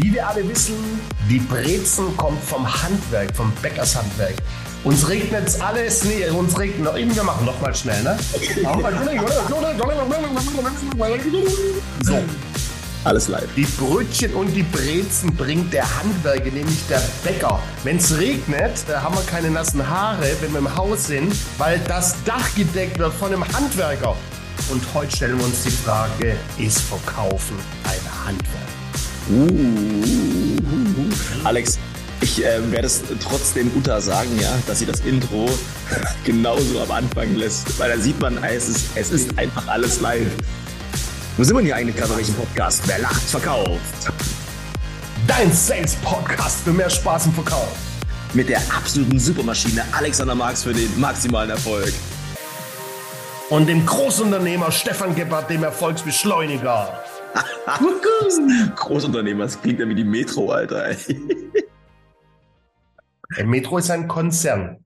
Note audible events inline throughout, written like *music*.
Wie wir alle wissen, die Brezen kommt vom Handwerk, vom Bäckershandwerk. Uns regnet alles, nee, uns regnet noch, wir machen noch mal schnell, ne? So. Alles live. Die Brötchen und die Brezen bringt der Handwerker, nämlich der Bäcker. Wenn es regnet, haben wir keine nassen Haare, wenn wir im Haus sind, weil das Dach gedeckt wird von einem Handwerker. Und heute stellen wir uns die Frage, ist Verkaufen ein Handwerk? Uh, Alex, ich äh, werde es trotzdem Uta sagen, ja, dass sie das Intro *laughs* genauso am Anfang lässt, weil da sieht man, es ist, es ist einfach alles live. Wo sind wir hier eigentlich gerade? Welchen Podcast? Wer lacht, verkauft. Dein Sales-Podcast für mehr Spaß im Verkauf. Mit der absoluten Supermaschine Alexander Marx für den maximalen Erfolg. Und dem Großunternehmer Stefan Gebhardt, dem Erfolgsbeschleuniger. *laughs* Großunternehmer, das klingt ja wie die Metro, Alter. *laughs* Metro ist ein Konzern.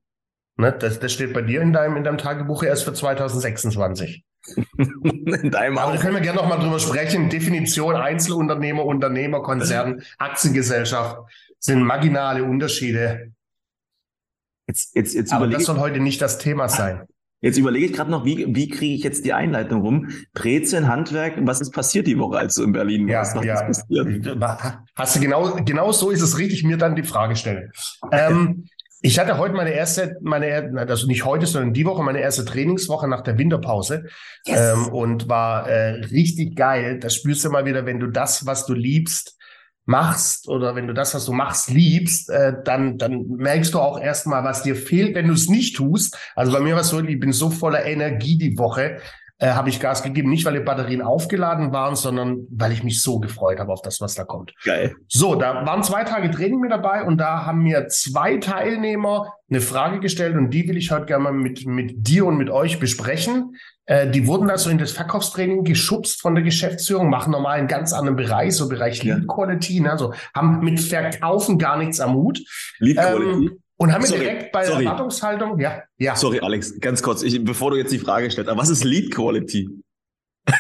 Ne? Das, das steht bei dir in deinem, in deinem Tagebuch erst für 2026. *laughs* in deinem Aber da können wir gerne noch mal drüber sprechen. Definition Einzelunternehmer, Unternehmer, Konzern, Aktiengesellschaft sind marginale Unterschiede. Jetzt, jetzt, jetzt Aber das soll heute nicht das Thema sein. Jetzt überlege ich gerade noch, wie, wie kriege ich jetzt die Einleitung rum? Brezeln, Handwerk, was ist passiert die Woche, als du in Berlin warst? Ja, ja. passiert? Hast du genau, genau so ist es richtig, mir dann die Frage stellen. Ähm, ich hatte heute meine erste, meine, also nicht heute, sondern die Woche, meine erste Trainingswoche nach der Winterpause yes. ähm, und war äh, richtig geil. Da spürst du mal wieder, wenn du das, was du liebst, machst oder wenn du das, was du machst, liebst, äh, dann, dann merkst du auch erstmal, was dir fehlt, wenn du es nicht tust. Also bei mir war es so, ich bin so voller Energie die Woche, äh, habe ich Gas gegeben. Nicht, weil die Batterien aufgeladen waren, sondern weil ich mich so gefreut habe auf das, was da kommt. Geil. So, da waren zwei Tage Training mit dabei und da haben mir zwei Teilnehmer eine Frage gestellt und die will ich heute gerne mal mit, mit dir und mit euch besprechen. Äh, die wurden also in das Verkaufstraining geschubst von der Geschäftsführung, machen normal einen ganz anderen Bereich, so Bereich Lead Quality, ne? also haben mit Verkaufen gar nichts am Hut. Lead Quality. Ähm, und haben wir direkt bei sorry. Erwartungshaltung, ja, ja. Sorry, Alex, ganz kurz, ich, bevor du jetzt die Frage stellst, aber was ist Lead Quality? *laughs*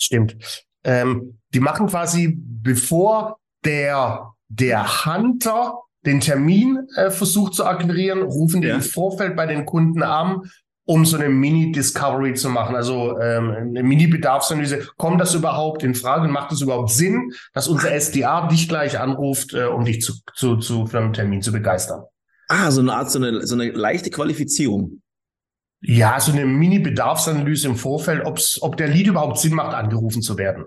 Stimmt. Ähm, die machen quasi, bevor der, der Hunter den Termin äh, versucht zu akquirieren, rufen die ja. im Vorfeld bei den Kunden an, um so eine Mini-Discovery zu machen, also ähm, eine Mini-Bedarfsanalyse. Kommt das überhaupt in Frage und macht es überhaupt Sinn, dass unser SDA dich gleich anruft, äh, um dich zu, zu, zu für einen Termin zu begeistern? Ah, so eine Art, so eine, so eine leichte Qualifizierung. Ja, so eine Mini-Bedarfsanalyse im Vorfeld, ob's, ob der Lied überhaupt Sinn macht, angerufen zu werden.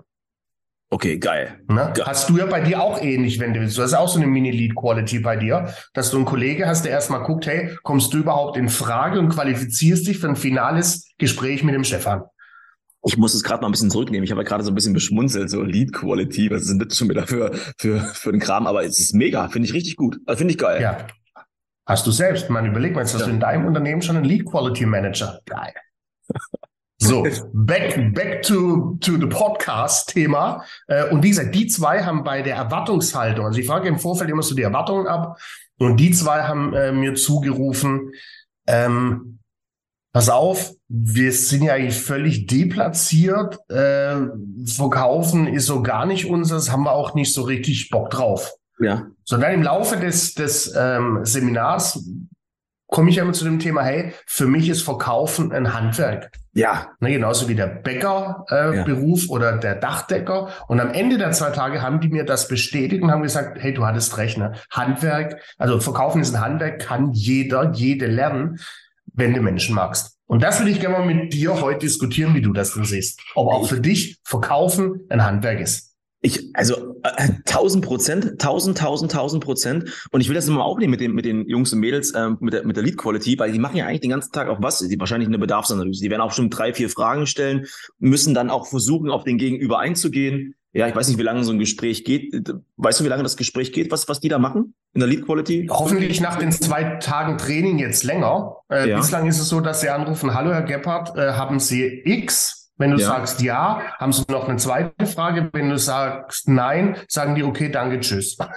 Okay, geil. Ne? geil. Hast du ja bei dir auch ähnlich, wenn du willst. Du hast auch so eine Mini-Lead-Quality bei dir, dass du einen Kollege hast, der erstmal guckt, hey, kommst du überhaupt in Frage und qualifizierst dich für ein finales Gespräch mit dem Stefan? Ich muss es gerade mal ein bisschen zurücknehmen. Ich habe ja gerade so ein bisschen beschmunzelt, so Lead Quality, was sind das schon wieder für, für, für den Kram? Aber es ist mega, finde ich richtig gut. Also finde ich geil. Ja, Hast du selbst. Man überleg mal, jetzt hast ja. du in deinem Unternehmen schon einen Lead Quality Manager. Geil. So, *laughs* back, back to, to the Podcast-Thema. Äh, und wie gesagt, die zwei haben bei der Erwartungshaltung, also ich frage im Vorfeld immer so die Erwartungen ab, und die zwei haben äh, mir zugerufen, ähm, pass auf, wir sind ja eigentlich völlig deplatziert, äh, verkaufen ist so gar nicht unseres, haben wir auch nicht so richtig Bock drauf. Ja. So, dann im Laufe des, des ähm, Seminars komme ich immer zu dem Thema, hey, für mich ist Verkaufen ein Handwerk. Ja. Ne, genauso wie der Bäckerberuf äh, ja. oder der Dachdecker. Und am Ende der zwei Tage haben die mir das bestätigt und haben gesagt, hey, du hattest recht, ne? Handwerk, also Verkaufen ist ein Handwerk, kann jeder, jede lernen, wenn du Menschen magst. Und das will ich gerne mal mit dir heute diskutieren, wie du das denn siehst. Ob auch für dich Verkaufen ein Handwerk ist. Ich, also äh, tausend Prozent, tausend, tausend, tausend Prozent. Und ich will das immer aufnehmen mit den, mit den Jungs und Mädels, ähm, mit der, mit der Lead Quality, weil die machen ja eigentlich den ganzen Tag auch was? Die wahrscheinlich eine Bedarfsanalyse. Die werden auch schon drei, vier Fragen stellen, müssen dann auch versuchen, auf den Gegenüber einzugehen. Ja, ich weiß nicht, wie lange so ein Gespräch geht. Weißt du, wie lange das Gespräch geht, was, was die da machen in der Lead Quality? Hoffentlich nach den zwei Tagen Training jetzt länger. Äh, ja. Bislang ist es so, dass sie anrufen, hallo Herr Gebhardt, äh, haben Sie X wenn du ja. sagst ja, haben sie noch eine zweite Frage. Wenn du sagst nein, sagen die okay, danke, tschüss. *laughs*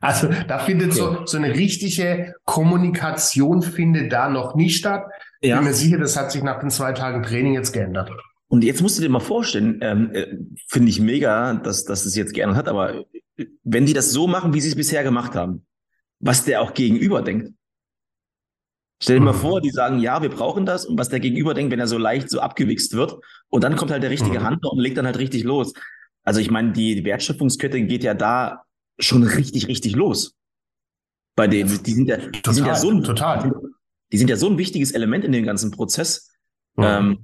Also da findet okay. so, so eine richtige Kommunikation findet da noch nicht statt. Ja. Bin mir sicher, das hat sich nach den zwei Tagen Training jetzt geändert. Und jetzt musst du dir mal vorstellen, ähm, äh, finde ich mega, dass, dass es jetzt geändert hat, aber wenn die das so machen, wie sie es bisher gemacht haben, was der auch gegenüber denkt. Stell dir mhm. mal vor, die sagen, ja, wir brauchen das und was der Gegenüber denkt, wenn er so leicht so abgewichst wird und dann kommt halt der richtige mhm. Handler und legt dann halt richtig los. Also ich meine, die Wertschöpfungskette geht ja da schon richtig, richtig los. Bei denen, die sind ja, die total, sind ja so ein, total. Die sind ja so ein wichtiges Element in dem ganzen Prozess. Mhm. Ähm,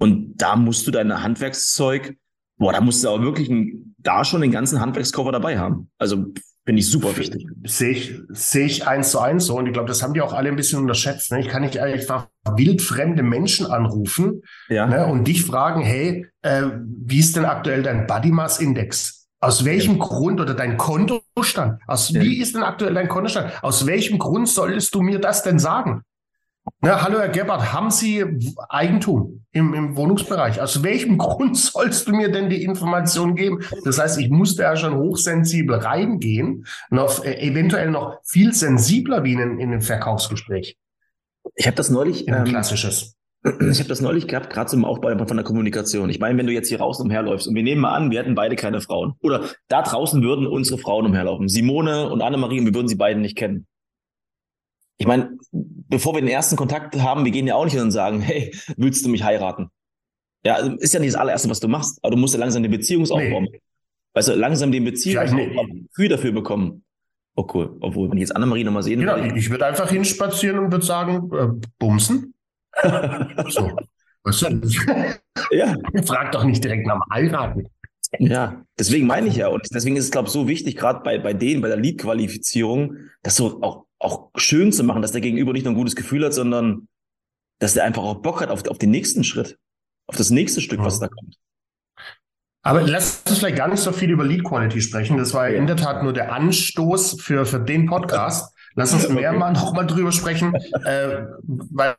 und da musst du dein Handwerkszeug, boah, da musst du aber wirklich ein, da schon den ganzen Handwerkskoffer dabei haben. Also Finde ich super wichtig. Sehe ich, sehe ich eins zu eins so. Und ich glaube, das haben die auch alle ein bisschen unterschätzt. Ne? Ich kann nicht einfach wildfremde Menschen anrufen ja. ne? und dich fragen, hey, äh, wie ist denn aktuell dein Body Mass Index? Aus welchem ja. Grund oder dein Kontostand? Aus ja. wie ist denn aktuell dein Kontostand? Aus welchem Grund solltest du mir das denn sagen? Na, hallo Herr Gebhardt, haben Sie Eigentum im, im Wohnungsbereich? Aus welchem *laughs* Grund sollst du mir denn die Information geben? Das heißt, ich musste ja schon hochsensibel reingehen, noch äh, eventuell noch viel sensibler wie in, in ein Verkaufsgespräch. Ich habe das neulich. In ein ähm, klassisches. Ich habe das neulich gehabt, gerade zum Aufbau von der Kommunikation. Ich meine, wenn du jetzt hier raus umherläufst und wir nehmen mal an, wir hätten beide keine Frauen. Oder da draußen würden unsere Frauen umherlaufen. Simone und Annemarie, und wir würden sie beiden nicht kennen ich meine, bevor wir den ersten Kontakt haben, wir gehen ja auch nicht hin und sagen, hey, willst du mich heiraten? Ja, also ist ja nicht das allererste, was du machst, aber du musst ja langsam eine Beziehungsaufbau nee. Weißt du, langsam den Beziehungsaufbau Gefühl dafür bekommen. Oh cool. Obwohl, wenn ich jetzt Annemarie nochmal sehen Genau, würde. Ich würde einfach hinspazieren und würde sagen, äh, bumsen. *laughs* so. Weißt du? ja. *laughs* Frag doch nicht direkt nach dem Heiraten. Ja, deswegen meine ich ja. Und deswegen ist es, glaube ich, so wichtig, gerade bei, bei denen, bei der Lead-Qualifizierung, dass du auch auch schön zu machen, dass der Gegenüber nicht nur ein gutes Gefühl hat, sondern dass der einfach auch Bock hat auf, auf den nächsten Schritt, auf das nächste Stück, ja. was da kommt. Aber lass uns vielleicht gar nicht so viel über Lead Quality sprechen. Das war ja. in der Tat nur der Anstoß für, für den Podcast. Lass uns *laughs* mehr okay. mal noch mal drüber sprechen, *laughs* äh, weil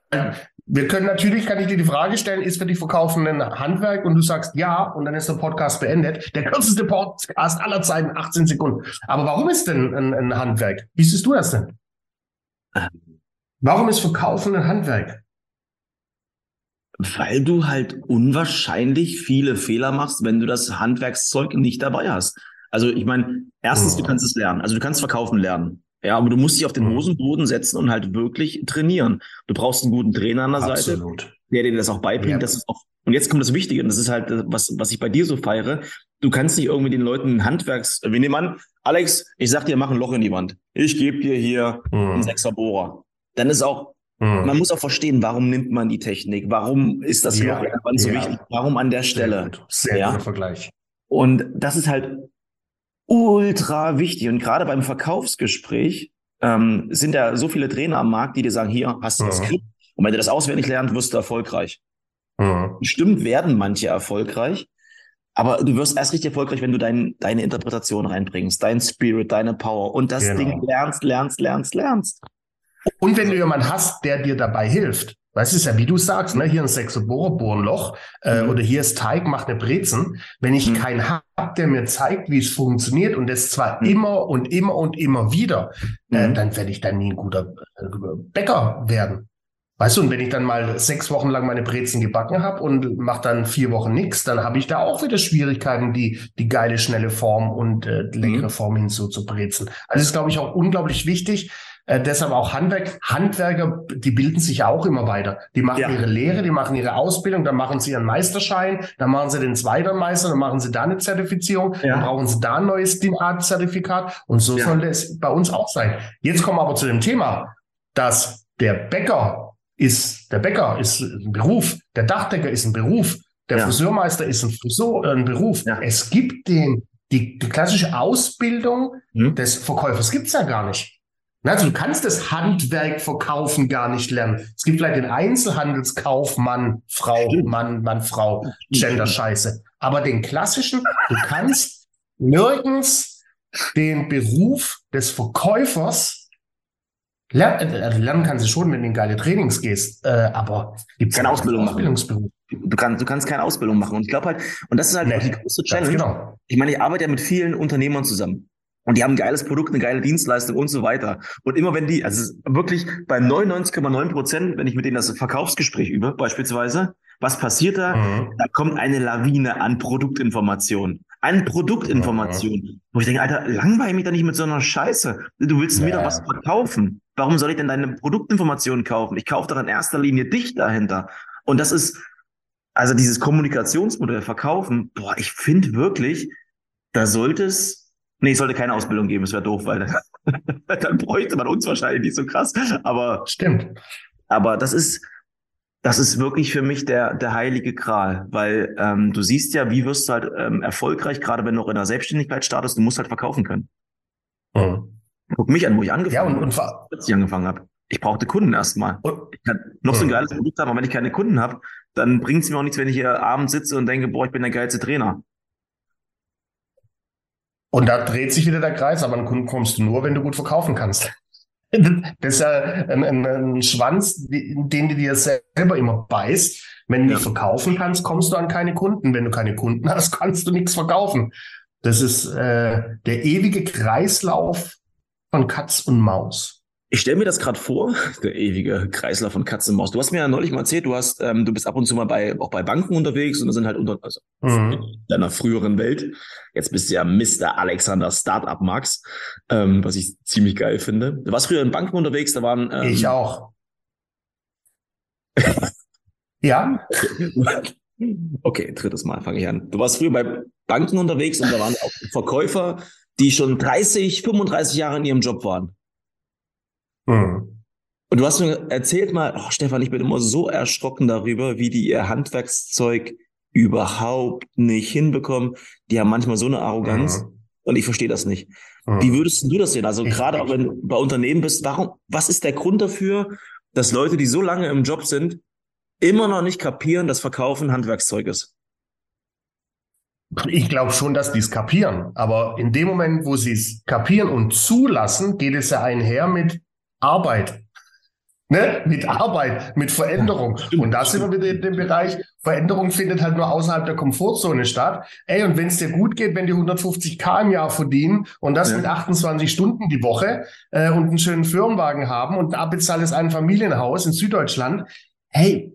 wir können natürlich, kann ich dir die Frage stellen, ist für dich Verkaufen ein Handwerk? Und du sagst ja, und dann ist der Podcast beendet. Der kürzeste Podcast aller Zeiten, 18 Sekunden. Aber warum ist denn ein, ein Handwerk? Wie siehst du das denn? Warum ist Verkaufen ein Handwerk? Weil du halt unwahrscheinlich viele Fehler machst, wenn du das Handwerkszeug nicht dabei hast. Also ich meine, erstens, oh. du kannst es lernen. Also du kannst verkaufen lernen. Ja, aber du musst dich auf den mhm. Hosenboden setzen und halt wirklich trainieren. Du brauchst einen guten Trainer an der Absolut. Seite, der dir das auch beibringt. Ja. Das ist auch, und jetzt kommt das Wichtige, und das ist halt, was, was ich bei dir so feiere. Du kannst nicht irgendwie den Leuten Handwerks, wir nehmen an, Alex, ich sag dir, mach ein Loch in die Wand. Ich gebe dir hier mhm. einen Sechserbohrer. Dann ist auch, mhm. man muss auch verstehen, warum nimmt man die Technik? Warum ist das ja, Loch in der Wand so ja. wichtig? Warum an der Stelle? Sehr, Sehr ja? guter Vergleich. Und das ist halt ultra wichtig. Und gerade beim Verkaufsgespräch ähm, sind da so viele Trainer am Markt, die dir sagen, hier hast du das mhm. Skript. Und wenn du das auswendig lernst, wirst du erfolgreich. Mhm. Bestimmt werden manche erfolgreich, aber du wirst erst richtig erfolgreich, wenn du dein, deine Interpretation reinbringst, dein Spirit, deine Power und das genau. Ding lernst, lernst, lernst, lernst. Und wenn du jemanden hast, der dir dabei hilft, weißt du, ist ja wie du sagst, ne? hier ein Sechsobohrer, bohr ein Loch äh, mhm. oder hier ist Teig, mach eine Brezen. Wenn ich mhm. keinen habe, der mir zeigt, wie es funktioniert und das zwar mhm. immer und immer und immer wieder, äh, mhm. dann werde ich dann nie ein guter äh, Bäcker werden. Weißt du, und wenn ich dann mal sechs Wochen lang meine Brezen gebacken habe und mache dann vier Wochen nichts, dann habe ich da auch wieder Schwierigkeiten, die, die geile, schnelle Form und äh, leckere mhm. Form hinzu zu brezen. Also ist, glaube ich, auch unglaublich wichtig. Äh, deshalb auch Handwerk, Handwerker, die bilden sich auch immer weiter. Die machen ja. ihre Lehre, die machen ihre Ausbildung, dann machen sie ihren Meisterschein, dann machen sie den zweiten Meister, dann machen sie da eine Zertifizierung, ja. dann brauchen sie da ein neues DIN-Art-Zertifikat und so ja. soll es bei uns auch sein. Jetzt kommen wir aber zu dem Thema, dass der Bäcker ist, der Bäcker ist ein Beruf, der Dachdecker ist ein Beruf, der ja. Friseurmeister ist ein, Friseur, äh, ein Beruf. Ja. Es gibt den, die, die klassische Ausbildung hm. des Verkäufers gibt's ja gar nicht. Also du kannst das Handwerk verkaufen gar nicht lernen. Es gibt vielleicht den Einzelhandelskaufmann, Frau, Mann, Mann, Frau, Gender-Scheiße. Aber den klassischen, du kannst nirgends den Beruf des Verkäufers Lernen, also lernen kannst du schon, wenn du in geile Trainings gehst, äh, aber gibt keine Ausbildung Ausbildungsberuf. Du kannst, du kannst keine Ausbildung machen. Und ich glaube halt, und das ist halt nee, die größte Challenge. Genau. Ich meine, ich arbeite ja mit vielen Unternehmern zusammen. Und die haben ein geiles Produkt, eine geile Dienstleistung und so weiter. Und immer wenn die, also wirklich bei 99,9 Prozent, wenn ich mit denen das Verkaufsgespräch übe, beispielsweise, was passiert da? Mhm. Da kommt eine Lawine an Produktinformationen an Produktinformationen. Wo ich denke, Alter, langweil mich da nicht mit so einer Scheiße. Du willst ja. mir doch was verkaufen. Warum soll ich denn deine Produktinformationen kaufen? Ich kaufe doch in erster Linie dich dahinter. Und das ist, also dieses Kommunikationsmodell verkaufen, boah, ich finde wirklich, da sollte es, nee, es sollte keine Ausbildung geben, es wäre doof, weil dann, *laughs* dann bräuchte man uns wahrscheinlich nicht so krass. Aber stimmt. Aber das ist, das ist wirklich für mich der, der heilige Gral, weil ähm, du siehst ja, wie wirst du halt ähm, erfolgreich, gerade wenn du auch in der Selbstständigkeit startest, du musst halt verkaufen können. Mhm. Guck mich an, wo ich angefangen ja, und, und habe, als ich angefangen habe. Ich brauchte Kunden erstmal. Ich kann noch so ein geiles Produkt haben, aber wenn ich keine Kunden habe, dann bringt es mir auch nichts, wenn ich hier abends sitze und denke, boah, ich bin der geilste Trainer. Und da dreht sich wieder der Kreis, aber an Kunden kommst du nur, wenn du gut verkaufen kannst. *laughs* Das ist ja ein, ein, ein Schwanz, den du dir selber immer beißt. Wenn du ja. nicht verkaufen kannst, kommst du an keine Kunden. Wenn du keine Kunden hast, *laughs* kannst du nichts verkaufen. Das ist äh, der ewige Kreislauf von Katz und Maus. Ich stelle mir das gerade vor, der ewige Kreislauf von Katz und Maus. Du hast mir ja neulich mal erzählt, du hast, ähm, du bist ab und zu mal bei auch bei Banken unterwegs und da sind halt unter also mhm. in deiner früheren Welt. Jetzt bist du ja Mr. Alexander Startup Max, ähm, was ich ziemlich geil finde. Du warst früher in Banken unterwegs, da waren ähm, ich auch. *laughs* ja. Okay, drittes Mal fange ich an. Du warst früher bei Banken unterwegs und da waren auch Verkäufer, die schon 30, 35 Jahre in ihrem Job waren. Mhm. Und du hast mir erzählt mal, oh, Stefan, ich bin immer so erschrocken darüber, wie die ihr Handwerkszeug überhaupt nicht hinbekommen. Die haben manchmal so eine Arroganz mhm. und ich verstehe das nicht. Mhm. Wie würdest du das sehen? Also gerade auch wenn du bei Unternehmen bist, warum, was ist der Grund dafür, dass Leute, die so lange im Job sind, immer noch nicht kapieren, dass Verkaufen Handwerkszeug ist? Ich glaube schon, dass die es kapieren. Aber in dem Moment, wo sie es kapieren und zulassen, geht es ja einher mit Arbeit. Ne? Mit Arbeit, mit Veränderung. und da sind wir wieder in dem Bereich, Veränderung findet halt nur außerhalb der Komfortzone statt. Ey, und wenn es dir gut geht, wenn die 150 K im Jahr verdienen und das ja. mit 28 Stunden die Woche äh, und einen schönen Firmenwagen haben und ein abbezahltes Einfamilienhaus in Süddeutschland, hey,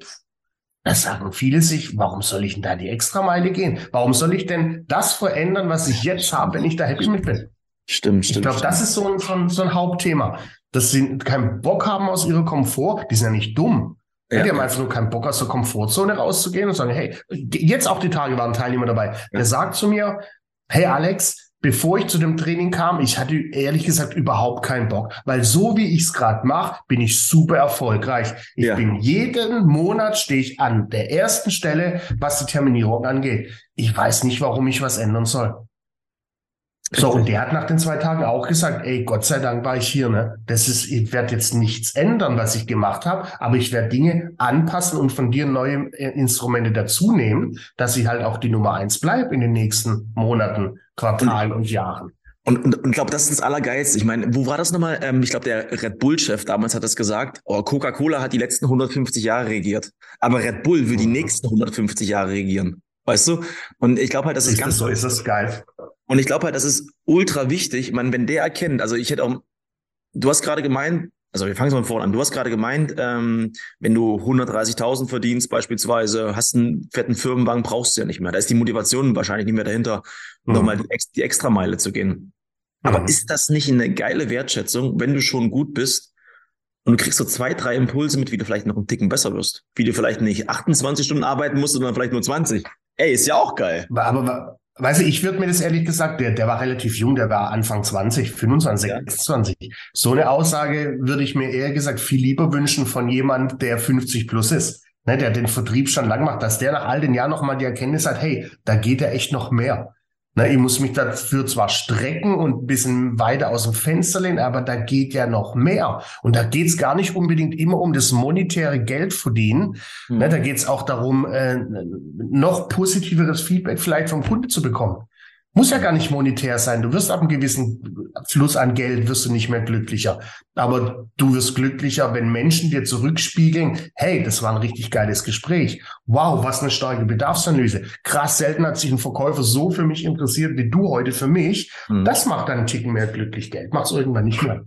da sagen viele sich, warum soll ich denn da die Extrameile gehen? Warum soll ich denn das verändern, was ich jetzt habe, wenn ich da happy mit bin? Stimmt, stimmt. Ich glaube, das ist so ein, so, ein, so ein Hauptthema. Dass sie keinen Bock haben aus ihrer Komfort, die sind ja nicht dumm. Ja. Die haben einfach nur keinen Bock aus der Komfortzone rauszugehen und sagen, hey, jetzt auch die Tage waren Teilnehmer dabei. Ja. Der sagt zu mir, hey Alex, bevor ich zu dem Training kam, ich hatte ehrlich gesagt überhaupt keinen Bock, weil so wie ich es gerade mache, bin ich super erfolgreich. Ich ja. bin jeden Monat stehe ich an der ersten Stelle, was die Terminierung angeht. Ich weiß nicht, warum ich was ändern soll. So, und der hat nach den zwei Tagen auch gesagt, ey, Gott sei Dank war ich hier, ne? Das ist, ich werde jetzt nichts ändern, was ich gemacht habe, aber ich werde Dinge anpassen und von dir neue äh, Instrumente dazu nehmen, dass ich halt auch die Nummer eins bleibe in den nächsten Monaten, Quartalen und, und Jahren. Und, und, und glaube, das ist das Allergeilste. Ich meine, wo war das nochmal? Ähm, ich glaube, der Red Bull-Chef damals hat das gesagt. Oh, Coca-Cola hat die letzten 150 Jahre regiert. Aber Red Bull will die mhm. nächsten 150 Jahre regieren. Weißt du? Und ich glaube halt, das ist, ist ganz. Das so ist das geil. Und ich glaube halt, das ist ultra wichtig. Ich meine, wenn der erkennt, also ich hätte auch, du hast gerade gemeint, also wir fangen mal vorne an. Du hast gerade gemeint, ähm, wenn du 130.000 verdienst beispielsweise, hast einen fetten Firmenwagen, brauchst du ja nicht mehr. Da ist die Motivation wahrscheinlich nicht mehr dahinter, mhm. nochmal die, die Extrameile zu gehen. Aber mhm. ist das nicht eine geile Wertschätzung, wenn du schon gut bist und du kriegst so zwei, drei Impulse mit, wie du vielleicht noch einen Ticken besser wirst? Wie du vielleicht nicht 28 Stunden arbeiten musst, sondern vielleicht nur 20. Ey, ist ja auch geil. Aber, Weißt du, ich würde mir das ehrlich gesagt, der, der war relativ jung, der war Anfang 20, 25, ja. 26. So eine Aussage würde ich mir eher gesagt viel lieber wünschen von jemand, der 50 plus ist, ne, der den Vertrieb schon lang macht, dass der nach all den Jahren nochmal die Erkenntnis hat, hey, da geht ja echt noch mehr. Ne, ich muss mich dafür zwar strecken und ein bisschen weiter aus dem Fenster lehnen, aber da geht ja noch mehr. Und da geht es gar nicht unbedingt immer um das monetäre Geld verdienen. Mhm. Ne, da geht es auch darum, äh, noch positiveres Feedback vielleicht vom Kunde zu bekommen. Muss ja gar nicht monetär sein. Du wirst ab einem gewissen Fluss an Geld wirst du nicht mehr glücklicher. Aber du wirst glücklicher, wenn Menschen dir zurückspiegeln, hey, das war ein richtig geiles Gespräch. Wow, was eine starke Bedarfsanalyse. Krass, selten hat sich ein Verkäufer so für mich interessiert wie du heute für mich. Mhm. Das macht dann einen Ticken mehr glücklich. Geld macht es irgendwann nicht mehr.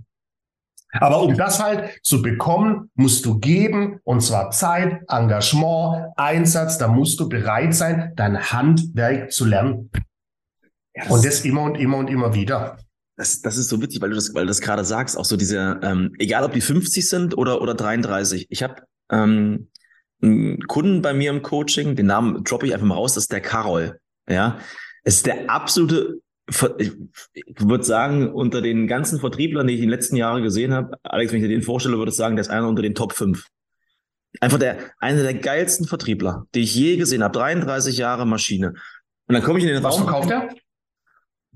Aber um das halt zu bekommen, musst du geben, und zwar Zeit, Engagement, Einsatz, da musst du bereit sein, dein Handwerk zu lernen. Ja, das und das immer und immer und immer wieder. Das, das ist so witzig, weil du das, weil du das gerade sagst, auch so diese, ähm, egal ob die 50 sind oder, oder 33. Ich habe ähm, einen Kunden bei mir im Coaching, den Namen droppe ich einfach mal raus, das ist der Carol. Ja, es ist der absolute, ich würde sagen, unter den ganzen Vertrieblern, die ich in den letzten Jahren gesehen habe, Alex, wenn ich dir den vorstelle, würde ich sagen, der ist einer unter den Top 5. Einfach der, einer der geilsten Vertriebler, die ich je gesehen habe. 33 Jahre Maschine. Und dann komme ich in den Was Raum. Was verkauft er?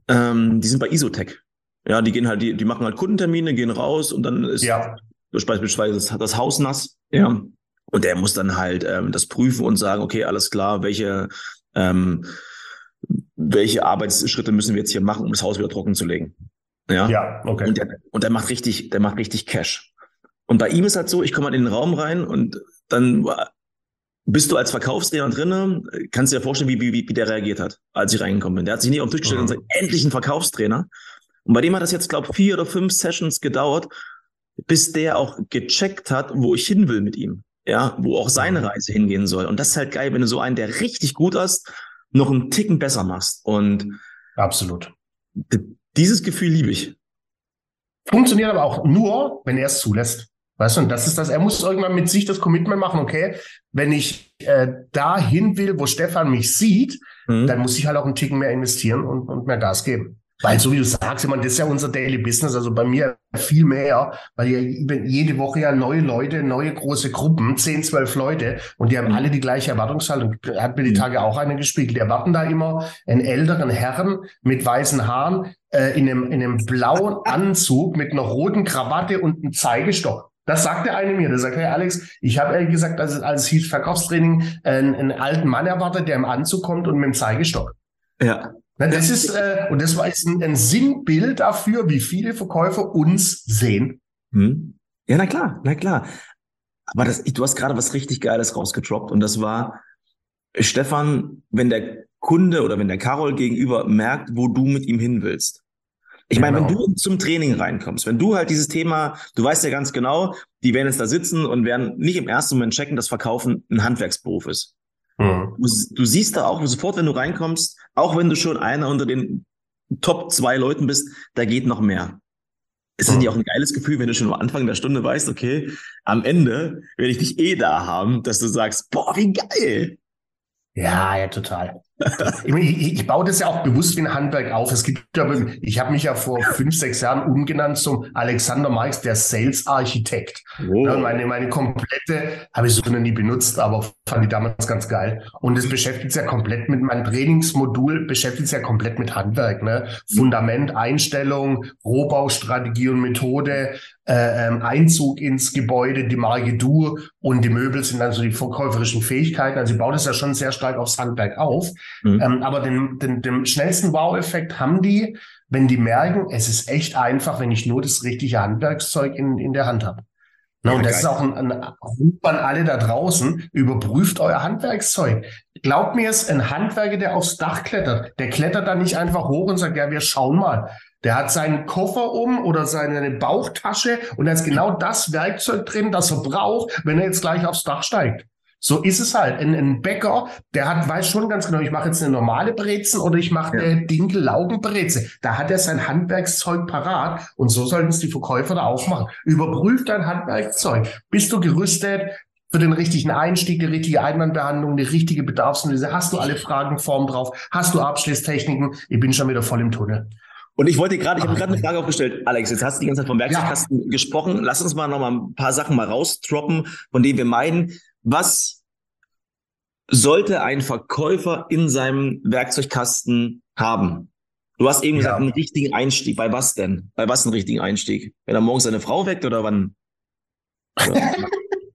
Ähm, die sind bei Isotech. Ja, die gehen halt, die, die machen halt Kundentermine, gehen raus und dann ist ja. beispielsweise das, das Haus nass. Ja. Und der muss dann halt ähm, das prüfen und sagen, okay, alles klar, welche, ähm, welche Arbeitsschritte müssen wir jetzt hier machen, um das Haus wieder trocken zu legen. Ja, ja okay. Und der, und der macht richtig, der macht richtig Cash. Und bei ihm ist halt so, ich komme halt in den Raum rein und dann bist du als Verkaufstrainer drinnen, kannst dir ja vorstellen, wie, wie, wie der reagiert hat, als ich reingekommen bin. Der hat sich nie auf den Tisch gestellt mhm. und gesagt, endlich ein Verkaufstrainer. Und bei dem hat das jetzt, glaube ich, vier oder fünf Sessions gedauert, bis der auch gecheckt hat, wo ich hin will mit ihm. Ja, wo auch seine. Reise hingehen soll. Und das ist halt geil, wenn du so einen, der richtig gut hast, noch einen Ticken besser machst. Und absolut. Dieses Gefühl liebe ich. Funktioniert aber auch nur, wenn er es zulässt. Weißt du, und das ist das, er muss irgendwann mit sich das Commitment machen, okay, wenn ich äh, dahin will, wo Stefan mich sieht, mhm. dann muss ich halt auch einen Ticken mehr investieren und, und mehr Gas geben. Weil so wie du sagst, ich meine, das ist ja unser Daily Business, also bei mir viel mehr, weil ja jede Woche ja neue Leute, neue große Gruppen, 10, 12 Leute und die haben alle die gleiche Erwartungshaltung. Hat mir die Tage auch eine gespiegelt. Die erwarten da immer einen älteren Herrn mit weißen Haaren äh, in, einem, in einem blauen Anzug mit einer roten Krawatte und einem Zeigestock. Das sagt der eine mir. Der sagt, hey Alex, ich habe ehrlich gesagt, als, als hieß Verkaufstraining, einen, einen alten Mann erwartet, der im Anzug kommt und mit dem Zeigestock. Ja. Na, das ist, äh, und das war jetzt ein, ein, Sinnbild dafür, wie viele Verkäufer uns sehen. Hm. Ja, na klar, na klar. Aber das, du hast gerade was richtig Geiles rausgetroppt und das war, Stefan, wenn der Kunde oder wenn der Carol gegenüber merkt, wo du mit ihm hin willst. Ich meine, wenn genau. du zum Training reinkommst, wenn du halt dieses Thema, du weißt ja ganz genau, die werden jetzt da sitzen und werden nicht im ersten Moment checken, dass Verkaufen ein Handwerksberuf ist. Mhm. Du, du, siehst da auch sofort, wenn du reinkommst, auch wenn du schon einer unter den Top zwei Leuten bist, da geht noch mehr. Es ist mhm. ja auch ein geiles Gefühl, wenn du schon am Anfang der Stunde weißt, okay, am Ende werde ich dich eh da haben, dass du sagst, boah, wie geil. Ja, ja, total. Ich, ich, ich baue das ja auch bewusst wie ein Handwerk auf. Es gibt, ich habe mich ja vor *laughs* fünf, sechs Jahren umgenannt zum Alexander Marx, der Sales Architekt. Oh. meine, meine komplette, habe ich so noch nie benutzt, aber fand ich damals ganz geil. Und es beschäftigt sich ja komplett mit meinem Trainingsmodul, beschäftigt sich ja komplett mit Handwerk, ne? Fundament, Einstellung, Rohbaustrategie und Methode, äh, ähm, Einzug ins Gebäude, die Marke Du und die Möbel sind dann so die verkäuferischen Fähigkeiten. Also ich baue das ja schon sehr stark aufs Handwerk auf. Mhm. Ähm, aber den, den, den schnellsten Wow-Effekt haben die, wenn die merken, es ist echt einfach, wenn ich nur das richtige Handwerkszeug in, in der Hand habe. Na, und das ist auch ein, ein Ruf an alle da draußen. Überprüft euer Handwerkszeug. Glaubt mir es, ein Handwerker, der aufs Dach klettert, der klettert da nicht einfach hoch und sagt, ja, wir schauen mal. Der hat seinen Koffer um oder seine Bauchtasche und da ist genau das Werkzeug drin, das er braucht, wenn er jetzt gleich aufs Dach steigt. So ist es halt. Ein, ein Bäcker, der hat, weiß schon ganz genau, ich mache jetzt eine normale Brezen oder ich mache eine ja. Dinkel-Laugenbreze. Da hat er sein Handwerkszeug parat und so sollten es die Verkäufer da auch machen. Überprüf dein Handwerkszeug. Bist du gerüstet? für den richtigen Einstieg, die richtige Einwandbehandlung, die richtige Bedarfsanalyse. Hast du alle Fragenformen drauf? Hast du Abschlusstechniken? Ich bin schon wieder voll im Tunnel. Und ich wollte gerade, ich habe gerade eine Frage aufgestellt. Alex, jetzt hast du die ganze Zeit vom Werkzeugkasten ja. gesprochen. Lass uns mal noch mal ein paar Sachen mal rausdroppen, von denen wir meinen. Was sollte ein Verkäufer in seinem Werkzeugkasten haben? Du hast eben ja. gesagt, einen richtigen Einstieg. Bei was denn? Bei was einen richtigen Einstieg? Wenn er morgens seine Frau weckt oder wann? *laughs*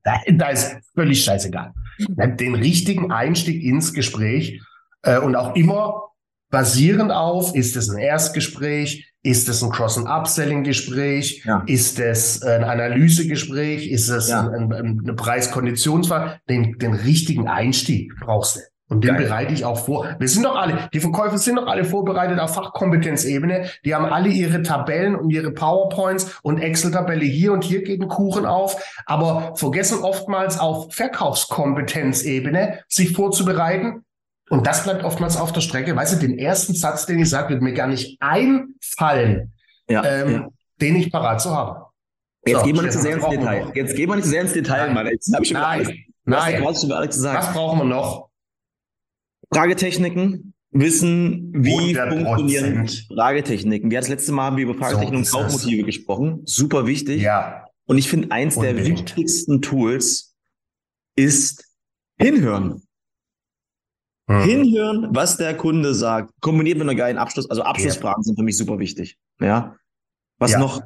da, da ist völlig scheißegal. Den richtigen Einstieg ins Gespräch äh, und auch immer basierend auf, ist es ein Erstgespräch, ist es ein Cross- and Upselling-Gespräch, ja. ist es ein Analysegespräch, ist es ja. ein, ein, eine Preis-Konditionsfrage, den, den richtigen Einstieg brauchst du. Und den Geil. bereite ich auch vor. Wir sind doch alle, die Verkäufer sind doch alle vorbereitet auf Fachkompetenzebene. Die haben alle ihre Tabellen und ihre PowerPoints und Excel-Tabelle hier und hier geht ein Kuchen auf. Aber vergessen oftmals auf Verkaufskompetenzebene sich vorzubereiten Und das bleibt oftmals auf der Strecke. Weißt du, den ersten Satz, den ich sage, wird mir gar nicht einfallen, ja, ähm, ja. den ich parat zu haben. Jetzt so, gehen wir nicht zu sehr ins Detail. Jetzt gehen wir nicht zu sehr ins Detail, Nein. Mann. Jetzt habe ich schon Nein. Alles, Nein. Hast schon alles gesagt. Was brauchen wir noch? Fragetechniken, wissen, wie 100%. funktionieren Fragetechniken. Wir hatten das letzte Mal haben wir über Fragetechniken so und Kaufmotive gesprochen. Super wichtig. Ja. Und ich finde, eins Unbedingt. der wichtigsten Tools ist hinhören. Hm. Hinhören, was der Kunde sagt. Kombiniert mit einer geilen Abschluss. Also Abschlussfragen ja. sind für mich super wichtig. Ja. Was ja. noch?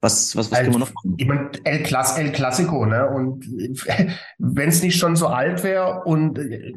Was, was, was können wir noch machen? Ich meine, El, Class, El Classico, ne? Und *laughs* wenn es nicht schon so alt wäre und äh,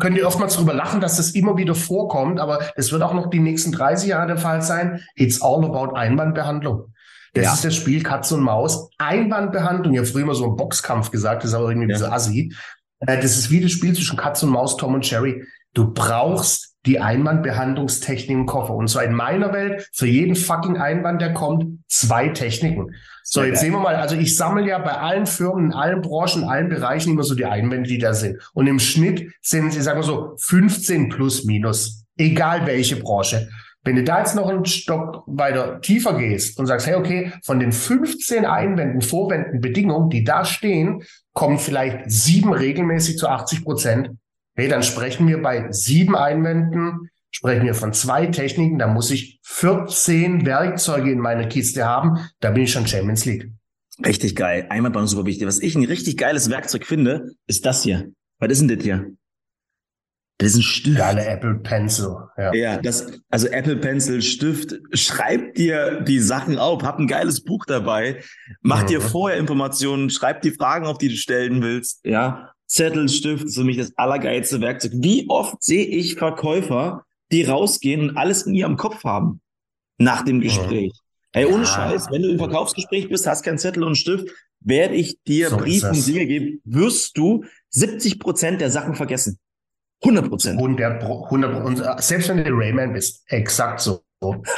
könnt ihr oftmals darüber lachen, dass das immer wieder vorkommt, aber es wird auch noch die nächsten 30 Jahre der Fall sein. It's all about Einwandbehandlung. Das ja. ist das Spiel Katz und Maus. Einwandbehandlung. Ich habe früher immer so einen Boxkampf gesagt, das ist aber irgendwie ja. diese Assi. Äh, das ist wie das Spiel zwischen Katz und Maus, Tom und Jerry. Du brauchst die Einwandbehandlungstechnik im Koffer. Und zwar in meiner Welt, für jeden fucking Einwand, der kommt, zwei Techniken. So, jetzt sehen wir mal, also ich sammle ja bei allen Firmen, in allen Branchen, in allen Bereichen immer so die Einwände, die da sind. Und im Schnitt sind sie, sagen wir so, 15 plus minus. Egal welche Branche. Wenn du da jetzt noch einen Stock weiter tiefer gehst und sagst, hey, okay, von den 15 Einwänden, Vorwänden, Bedingungen, die da stehen, kommen vielleicht sieben regelmäßig zu 80 Prozent. Hey, dann sprechen wir bei sieben Einwänden, sprechen wir von zwei Techniken, da muss ich 14 Werkzeuge in meiner Kiste haben, da bin ich schon Champions League. Richtig geil. Einwandbehandlung super wichtig. Was ich ein richtig geiles Werkzeug finde, ist das hier. Was ist denn das hier? Das ist ein Stift. Geile Apple Pencil. Ja. ja, das, also Apple Pencil, Stift, schreib dir die Sachen auf, hab ein geiles Buch dabei, mach mhm. dir vorher Informationen, schreib die Fragen auf, die du stellen willst, ja. Zettel, Stift ist für mich das allergeilste Werkzeug. Wie oft sehe ich Verkäufer, die rausgehen und alles in ihrem Kopf haben nach dem Gespräch? Mhm. Hey, ohne ja. Scheiß, wenn du im Verkaufsgespräch bist, hast keinen Zettel und Stift, werde ich dir so Briefe und Dinge geben, wirst du 70 Prozent der Sachen vergessen. 100 Prozent. 100 Prozent. Selbst wenn du Rayman bist, exakt so.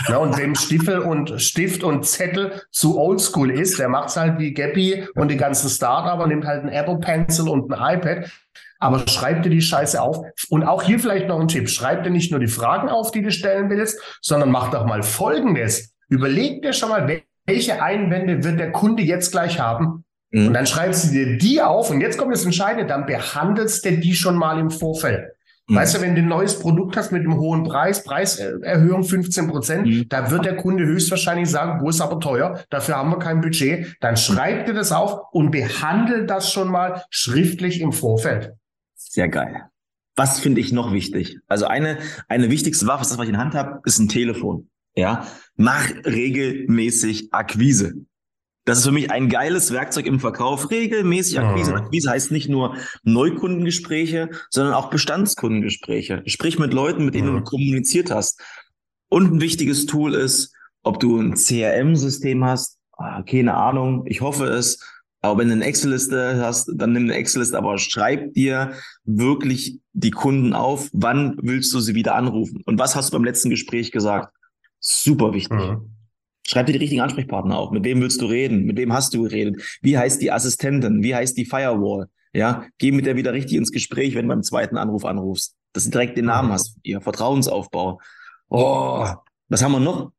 Ja, und wem Stiefel und Stift und Zettel zu oldschool ist, der macht's halt wie Gappy und die ganzen Startup nimmt halt ein Apple Pencil und ein iPad. Aber schreib dir die Scheiße auf. Und auch hier vielleicht noch ein Tipp. Schreib dir nicht nur die Fragen auf, die du stellen willst, sondern mach doch mal Folgendes. Überleg dir schon mal, welche Einwände wird der Kunde jetzt gleich haben? Mhm. Und dann schreibst du dir die auf. Und jetzt kommt das Entscheidende. Dann behandelst du die schon mal im Vorfeld. Mhm. Weißt du, wenn du ein neues Produkt hast mit einem hohen Preis, Preiserhöhung 15 Prozent, mhm. da wird der Kunde höchstwahrscheinlich sagen, wo ist aber teuer, dafür haben wir kein Budget. Dann schreib dir das auf und behandle das schon mal schriftlich im Vorfeld. Sehr geil. Was finde ich noch wichtig? Also eine, eine wichtigste Waffe, das was ich in der Hand habe, ist ein Telefon. Ja, mach regelmäßig Akquise. Das ist für mich ein geiles Werkzeug im Verkauf. Regelmäßig Akquise. Mhm. Akquise heißt nicht nur Neukundengespräche, sondern auch Bestandskundengespräche. Sprich mit Leuten, mit denen mhm. du kommuniziert hast. Und ein wichtiges Tool ist, ob du ein CRM-System hast. Ah, keine Ahnung. Ich hoffe es. Aber wenn du eine Excel-Liste hast, dann nimm eine Excel-Liste, aber schreib dir wirklich die Kunden auf. Wann willst du sie wieder anrufen? Und was hast du beim letzten Gespräch gesagt? Super wichtig. Mhm. Schreib dir die richtigen Ansprechpartner auf. Mit wem willst du reden? Mit wem hast du geredet? Wie heißt die Assistentin? Wie heißt die Firewall? Ja, geh mit der wieder richtig ins Gespräch, wenn du beim zweiten Anruf anrufst. Dass du direkt den Namen hast. Ihr Vertrauensaufbau. Oh, was haben wir noch?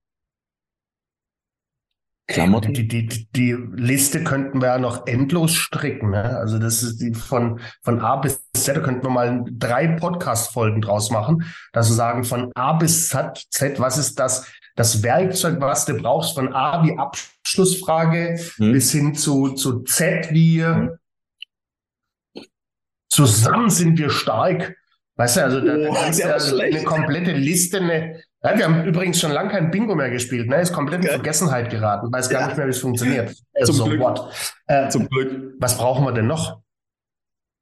Klamotten. Die, die, die, Liste könnten wir ja noch endlos stricken. Ne? Also das ist die von, von A bis Z, da könnten wir mal drei Podcast-Folgen draus machen. dass wir sagen, von A bis Z, was ist das das Werkzeug, was du brauchst, von A wie Abschlussfrage hm. bis hin zu, zu Z wie hm. zusammen sind wir stark. Weißt du, also da, oh, da ist ja eine komplette Liste, eine, ja, wir haben übrigens schon lange kein Bingo mehr gespielt, ne? Ist komplett in ja. Vergessenheit geraten, weiß gar ja. nicht mehr, wie es funktioniert. Zum, so, Glück. Äh, Zum Glück. Was brauchen wir denn noch?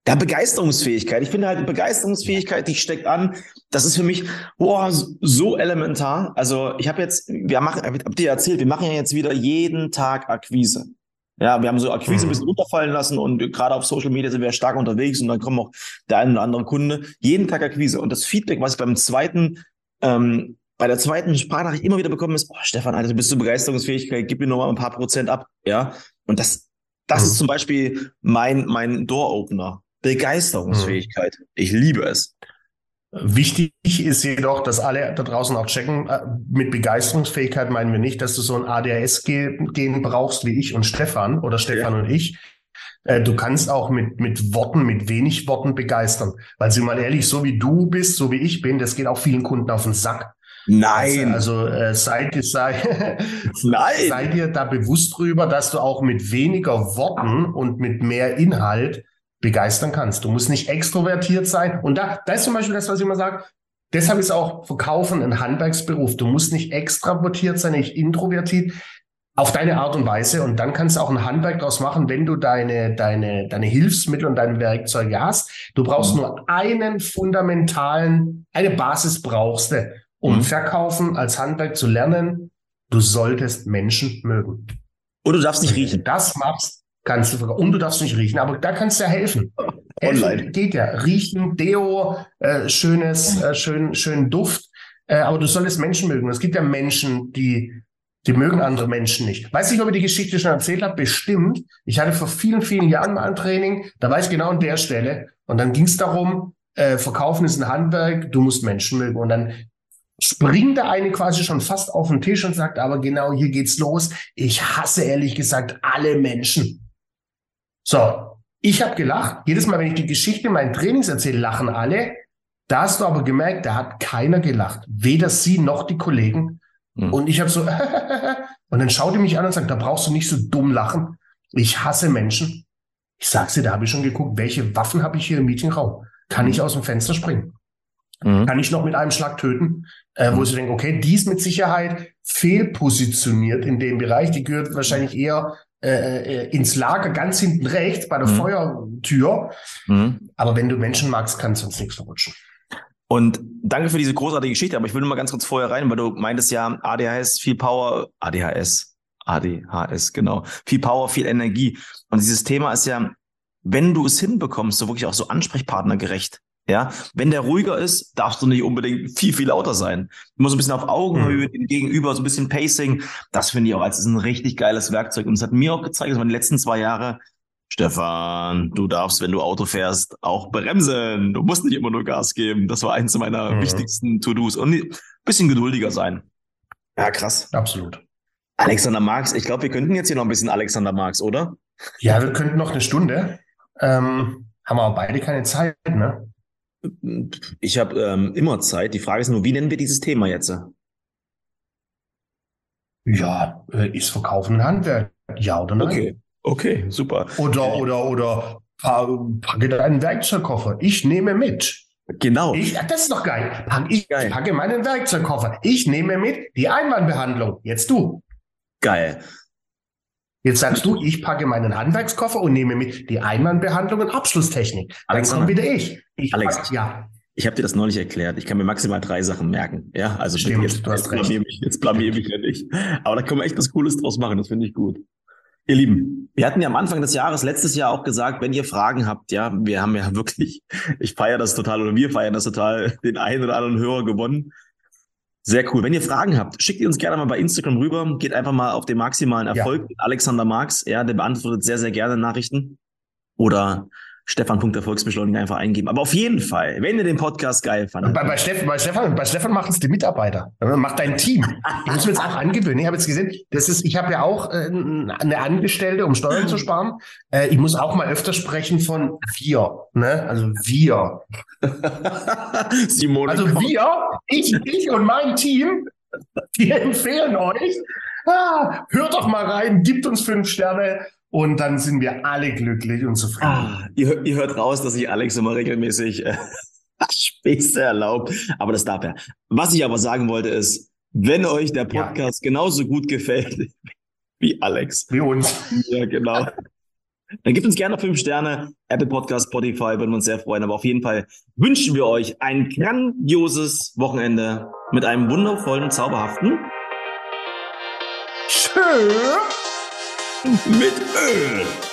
Ja, Begeisterungsfähigkeit. Ich finde halt, Begeisterungsfähigkeit, die steckt an. Das ist für mich boah, so elementar. Also ich habe jetzt, wir machen, hab dir erzählt, wir machen ja jetzt wieder jeden Tag Akquise. Ja, wir haben so Akquise ein bisschen mhm. runterfallen lassen und gerade auf Social Media sind wir stark unterwegs und dann kommen auch der ein oder andere Kunde. Jeden Tag Akquise. Und das Feedback, was ich beim zweiten, ähm, bei der zweiten Sprachnachricht immer wieder bekommen ist, oh, Stefan, Alter, du bist so Begeisterungsfähigkeit, gib mir noch mal ein paar Prozent ab. Ja. Und das, das mhm. ist zum Beispiel mein, mein Door-Opener. Begeisterungsfähigkeit. Mhm. Ich liebe es. Wichtig ist jedoch, dass alle da draußen auch checken, äh, mit Begeisterungsfähigkeit meinen wir nicht, dass du so ein ADHS-Gen brauchst wie ich und Stefan oder Stefan ja. und ich. Äh, du kannst auch mit, mit Worten, mit wenig Worten begeistern. Weil sie mal ehrlich, so wie du bist, so wie ich bin, das geht auch vielen Kunden auf den Sack. Nein. Also, also äh, seid, sei, *laughs* Nein. sei dir da bewusst drüber, dass du auch mit weniger Worten und mit mehr Inhalt begeistern kannst. Du musst nicht extrovertiert sein. Und da, da ist zum Beispiel das, was ich immer sage. Deshalb ist auch Verkaufen ein Handwerksberuf. Du musst nicht extravertiert sein, nicht introvertiert auf deine Art und Weise. Und dann kannst du auch ein Handwerk daraus machen, wenn du deine, deine, deine Hilfsmittel und deine Werkzeuge hast. Du brauchst mhm. nur einen fundamentalen, eine Basis brauchst du, um mhm. Verkaufen als Handwerk zu lernen. Du solltest Menschen mögen. Und du darfst nicht riechen. Das machst, kannst du und du darfst nicht riechen, aber da kannst du ja helfen. Online. geht ja. Riechen, Deo, äh, schönes, äh, schön, schön Duft. Äh, aber du solltest Menschen mögen. Es gibt ja Menschen, die, die mögen andere Menschen nicht. Weiß nicht, ob ich die Geschichte schon erzählt habe. Bestimmt. Ich hatte vor vielen, vielen Jahren mal ein Training. Da war ich genau an der Stelle. Und dann ging es darum, äh, Verkaufen ist ein Handwerk. Du musst Menschen mögen. Und dann springt der eine quasi schon fast auf den Tisch und sagt, aber genau hier geht's los. Ich hasse ehrlich gesagt alle Menschen. So, ich habe gelacht. Jedes Mal, wenn ich die Geschichte in meinen Trainings erzähle, lachen alle. Da hast du aber gemerkt, da hat keiner gelacht. Weder sie noch die Kollegen. Mhm. Und ich habe so, *laughs* und dann schaut die mich an und sagt, da brauchst du nicht so dumm lachen. Ich hasse Menschen. Ich sag's dir, da habe ich schon geguckt, welche Waffen habe ich hier im Meetingraum? Kann ich aus dem Fenster springen? Mhm. Kann ich noch mit einem Schlag töten? Äh, wo mhm. ich denke, okay, die ist mit Sicherheit fehlpositioniert in dem Bereich. Die gehört wahrscheinlich eher äh, äh, ins Lager ganz hinten rechts bei der mhm. Feuertür. Mhm. Aber wenn du Menschen magst, kannst du uns nichts verrutschen. Und danke für diese großartige Geschichte, aber ich will nur mal ganz kurz vorher rein, weil du meintest ja, ADHS, viel Power, ADHS, ADHS, genau, viel Power, viel Energie. Und dieses Thema ist ja, wenn du es hinbekommst, so wirklich auch so ansprechpartnergerecht ja, wenn der ruhiger ist, darfst du nicht unbedingt viel, viel lauter sein. Immer so ein bisschen auf Augenhöhe mhm. gegenüber, so ein bisschen Pacing. Das finde ich auch als ein richtig geiles Werkzeug. Und es hat mir auch gezeigt, dass man die letzten zwei Jahre, Stefan, du darfst, wenn du Auto fährst, auch bremsen. Du musst nicht immer nur Gas geben. Das war eins meiner mhm. wichtigsten To-Dos. Und ein bisschen geduldiger sein. Ja, krass. Absolut. Alexander Marx, ich glaube, wir könnten jetzt hier noch ein bisschen Alexander Marx, oder? Ja, wir könnten noch eine Stunde. Ähm, haben aber beide keine Zeit, ne? Ich habe ähm, immer Zeit. Die Frage ist nur, wie nennen wir dieses Thema jetzt? Ja, äh, ist Verkaufen ein Handwerk? Ja oder nein? Okay, okay, super. Oder, oder, oder packe deinen Werkzeugkoffer. Ich nehme mit. Genau. Ich, das ist doch geil. Ich geil. packe meinen Werkzeugkoffer. Ich nehme mit die Einwandbehandlung. Jetzt du. Geil. Jetzt sagst du, ich packe meinen Handwerkskoffer und nehme mit die Einwandbehandlung und Abschlusstechnik. Dann kommt wieder ich. ich Alex, pack, ja. Ich habe dir das neulich erklärt. Ich kann mir maximal drei Sachen merken. Ja, also Stimmt, jetzt, du hast jetzt blamier mich, jetzt blamier mich ja nicht. Aber da können wir echt was Cooles draus machen. Das finde ich gut. Ihr Lieben, wir hatten ja am Anfang des Jahres, letztes Jahr auch gesagt, wenn ihr Fragen habt, ja, wir haben ja *laughs* wirklich, ich feiere das total oder wir feiern das total, den einen oder anderen Hörer gewonnen. Sehr cool. Wenn ihr Fragen habt, schickt ihr uns gerne mal bei Instagram rüber. Geht einfach mal auf den maximalen Erfolg. Ja. Alexander Marx, ja, der beantwortet sehr, sehr gerne Nachrichten. Oder Stefan.erfolgsbeschleuniger einfach eingeben. Aber auf jeden Fall, wenn ihr den Podcast geil fandet. Bei, bei, Steff, bei Stefan, bei Stefan machen es die Mitarbeiter. Macht dein Team. Ich muss mir jetzt auch angewöhnen. Ich habe jetzt gesehen, das ist, ich habe ja auch äh, eine Angestellte, um Steuern zu sparen. Äh, ich muss auch mal öfter sprechen von wir. Ne? Also wir. Simone. Also wir, ich, ich und mein Team, wir empfehlen euch. Ah, hört doch mal rein, gibt uns fünf Sterne. Und dann sind wir alle glücklich und zufrieden. Ah, ihr, ihr, hört raus, dass ich Alex immer regelmäßig äh, *laughs* Späße erlaubt. Aber das darf er. Was ich aber sagen wollte ist, wenn euch der Podcast ja. genauso gut gefällt *laughs* wie Alex. Wie uns. Ja, genau. Dann gebt uns gerne fünf Sterne. Apple Podcast, Spotify würden wir uns sehr freuen. Aber auf jeden Fall wünschen wir euch ein grandioses Wochenende mit einem wundervollen, zauberhaften. Schön mit Öl.